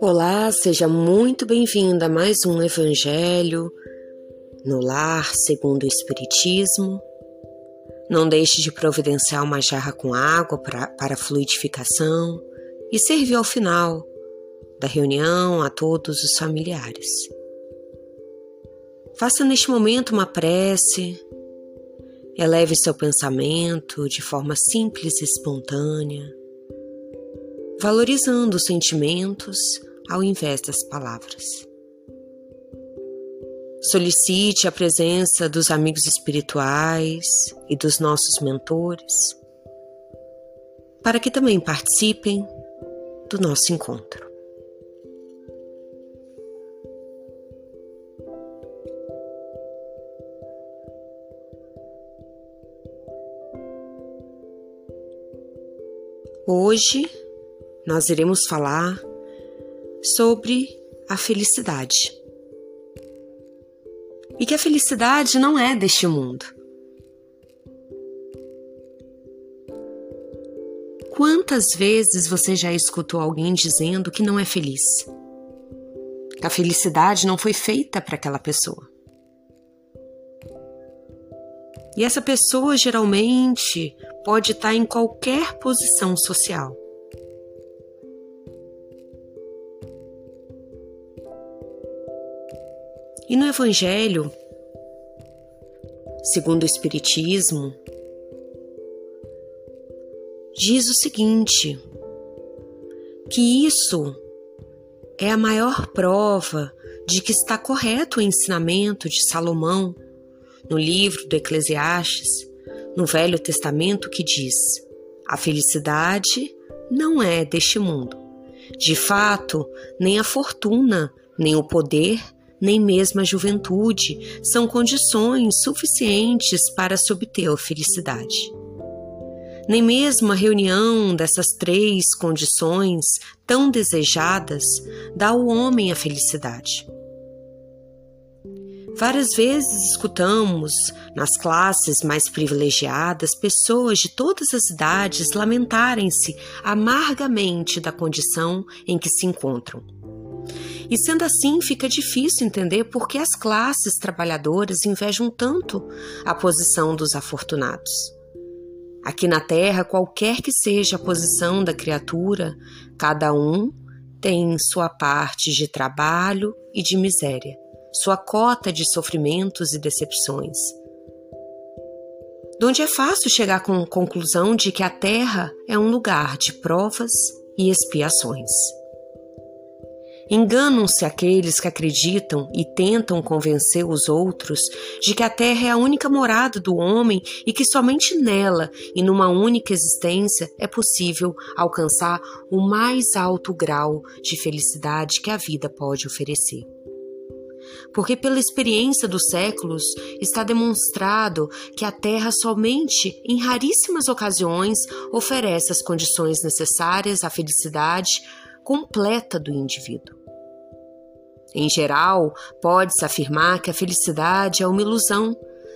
Olá, seja muito bem-vinda a mais um Evangelho no Lar segundo o Espiritismo. Não deixe de providenciar uma jarra com água para, para fluidificação e servir ao final da reunião a todos os familiares. Faça neste momento uma prece, eleve seu pensamento de forma simples e espontânea, valorizando os sentimentos ao invés das palavras. Solicite a presença dos amigos espirituais e dos nossos mentores para que também participem do nosso encontro. Hoje nós iremos falar sobre a felicidade. E que a felicidade não é deste mundo. Quantas vezes você já escutou alguém dizendo que não é feliz? Que a felicidade não foi feita para aquela pessoa. E essa pessoa geralmente pode estar em qualquer posição social. E no Evangelho, segundo o Espiritismo, diz o seguinte: que isso é a maior prova de que está correto o ensinamento de Salomão no livro do Eclesiastes, no Velho Testamento, que diz: a felicidade não é deste mundo. De fato, nem a fortuna, nem o poder, nem mesmo a juventude são condições suficientes para se obter a felicidade. Nem mesmo a reunião dessas três condições tão desejadas dá ao homem a felicidade. Várias vezes escutamos, nas classes mais privilegiadas, pessoas de todas as idades lamentarem-se amargamente da condição em que se encontram e sendo assim, fica difícil entender por que as classes trabalhadoras invejam tanto a posição dos afortunados. Aqui na Terra, qualquer que seja a posição da criatura, cada um tem sua parte de trabalho e de miséria, sua cota de sofrimentos e decepções. Donde é fácil chegar com a conclusão de que a Terra é um lugar de provas e expiações. Enganam-se aqueles que acreditam e tentam convencer os outros de que a Terra é a única morada do homem e que somente nela e numa única existência é possível alcançar o mais alto grau de felicidade que a vida pode oferecer. Porque, pela experiência dos séculos, está demonstrado que a Terra somente, em raríssimas ocasiões, oferece as condições necessárias à felicidade completa do indivíduo. Em geral, pode-se afirmar que a felicidade é uma ilusão,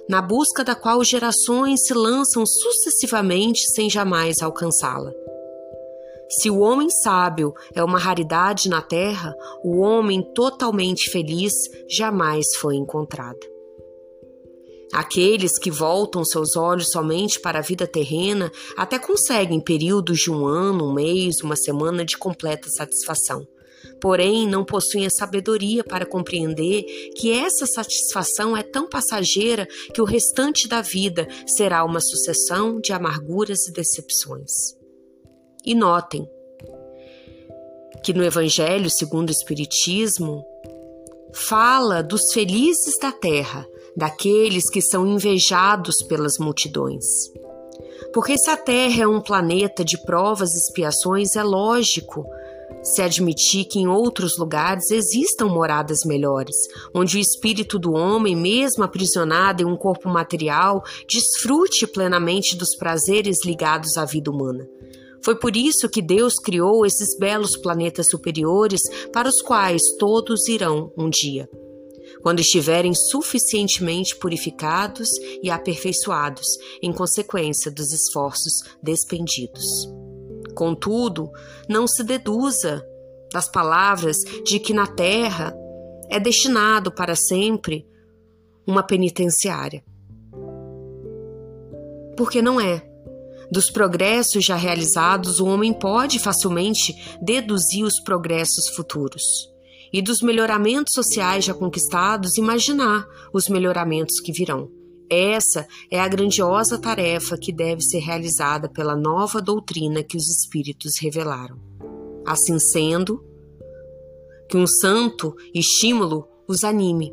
na busca da qual gerações se lançam sucessivamente sem jamais alcançá-la. Se o homem sábio é uma raridade na Terra, o homem totalmente feliz jamais foi encontrado. Aqueles que voltam seus olhos somente para a vida terrena até conseguem períodos de um ano, um mês, uma semana de completa satisfação. Porém, não possuem a sabedoria para compreender que essa satisfação é tão passageira que o restante da vida será uma sucessão de amarguras e decepções. E notem que no Evangelho segundo o Espiritismo fala dos felizes da terra, daqueles que são invejados pelas multidões. Porque se a Terra é um planeta de provas e expiações, é lógico se admitir que em outros lugares existam moradas melhores, onde o espírito do homem, mesmo aprisionado em um corpo material, desfrute plenamente dos prazeres ligados à vida humana. Foi por isso que Deus criou esses belos planetas superiores para os quais todos irão um dia. quando estiverem suficientemente purificados e aperfeiçoados, em consequência dos esforços despendidos. Contudo, não se deduza das palavras de que na terra é destinado para sempre uma penitenciária. Porque não é. Dos progressos já realizados, o homem pode facilmente deduzir os progressos futuros. E dos melhoramentos sociais já conquistados, imaginar os melhoramentos que virão. Essa é a grandiosa tarefa que deve ser realizada pela nova doutrina que os Espíritos revelaram. Assim sendo, que um santo estímulo os anime,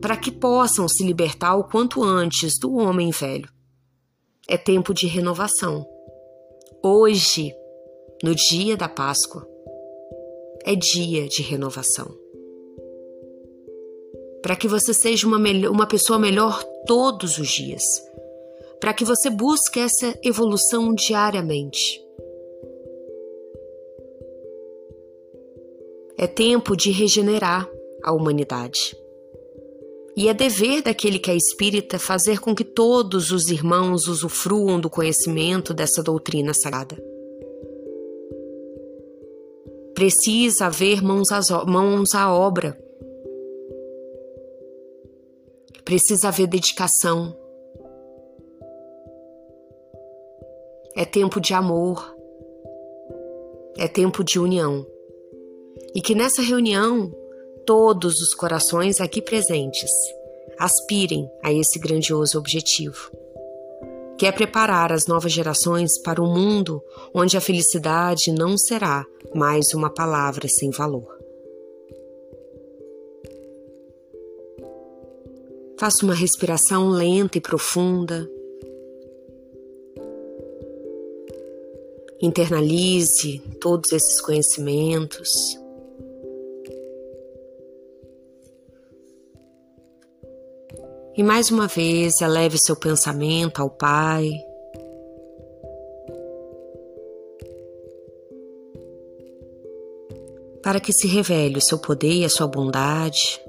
para que possam se libertar o quanto antes do homem velho. É tempo de renovação. Hoje, no dia da Páscoa, é dia de renovação. Para que você seja uma, uma pessoa melhor todos os dias. Para que você busque essa evolução diariamente. É tempo de regenerar a humanidade. E é dever daquele que é espírita fazer com que todos os irmãos usufruam do conhecimento dessa doutrina sagrada. Precisa haver mãos, mãos à obra. Precisa haver dedicação. É tempo de amor. É tempo de união e que nessa reunião todos os corações aqui presentes aspirem a esse grandioso objetivo, que é preparar as novas gerações para um mundo onde a felicidade não será mais uma palavra sem valor. Faça uma respiração lenta e profunda. Internalize todos esses conhecimentos. E mais uma vez, eleve seu pensamento ao Pai. Para que se revele o seu poder e a sua bondade.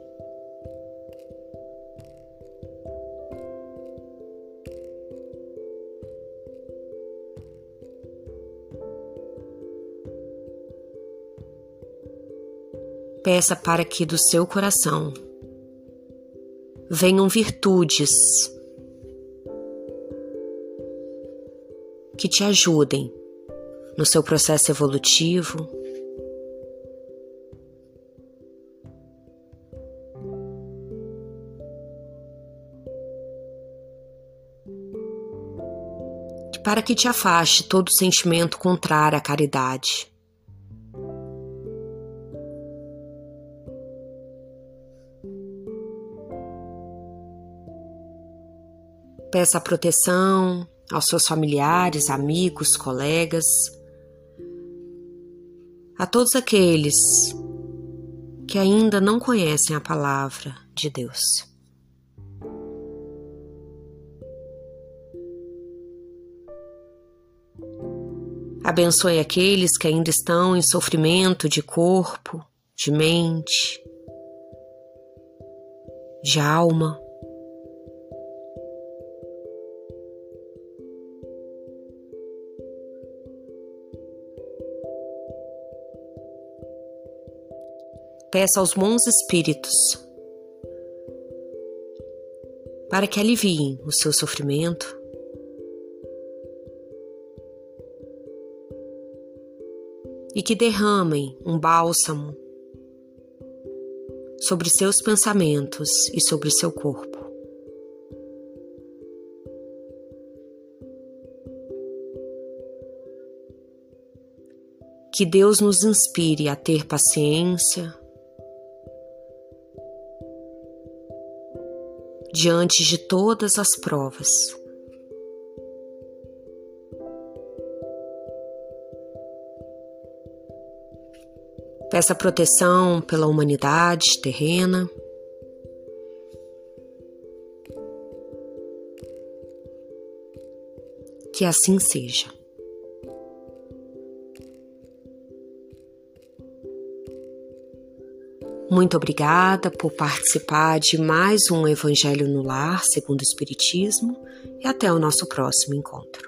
Peça para que do seu coração venham virtudes que te ajudem no seu processo evolutivo. Para que te afaste todo sentimento contrário à caridade. Peça proteção aos seus familiares, amigos, colegas, a todos aqueles que ainda não conhecem a palavra de Deus. Abençoe aqueles que ainda estão em sofrimento de corpo, de mente, de alma. Peça aos bons espíritos para que aliviem o seu sofrimento. E que derramem um bálsamo sobre seus pensamentos e sobre seu corpo. Que Deus nos inspire a ter paciência, diante de todas as provas. Peça proteção pela humanidade terrena. Que assim seja. Muito obrigada por participar de mais um Evangelho no Lar, segundo o Espiritismo, e até o nosso próximo encontro.